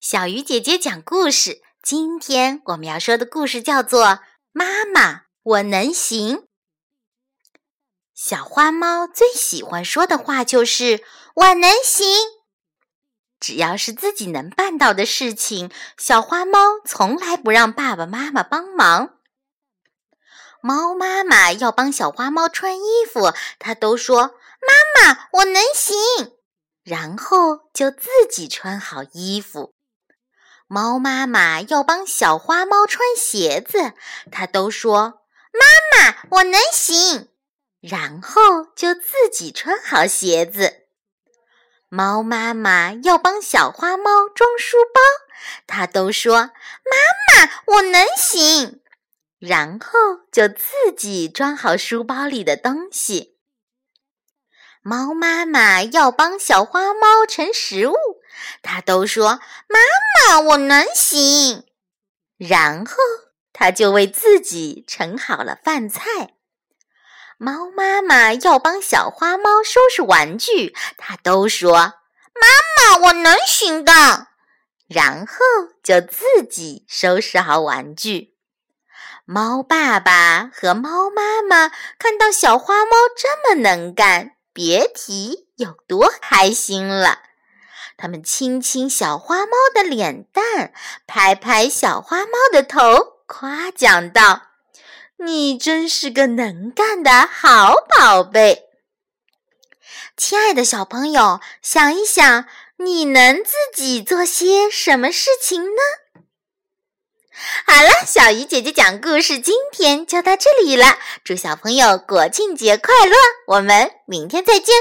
小鱼姐姐讲故事。今天我们要说的故事叫做《妈妈，我能行》。小花猫最喜欢说的话就是“我能行”。只要是自己能办到的事情，小花猫从来不让爸爸妈妈帮忙。猫妈妈要帮小花猫穿衣服，它都说：“妈妈，我能行。”然后就自己穿好衣服。猫妈妈要帮小花猫穿鞋子，它都说：“妈妈，我能行。”然后就自己穿好鞋子。猫妈妈要帮小花猫装书包，它都说：“妈妈，我能行。”然后就自己装好书包里的东西。猫妈妈要帮小花猫盛食物，它都说：“妈妈，我能行。”然后它就为自己盛好了饭菜。猫妈妈要帮小花猫收拾玩具，它都说：“妈妈，我能行的。”然后就自己收拾好玩具。猫爸爸和猫妈妈看到小花猫这么能干。别提有多开心了！他们亲亲小花猫的脸蛋，拍拍小花猫的头，夸奖道：“你真是个能干的好宝贝！”亲爱的小朋友，想一想，你能自己做些什么事情呢？好了，小鱼姐姐讲故事，今天就到这里了。祝小朋友国庆节快乐！我们明天再见。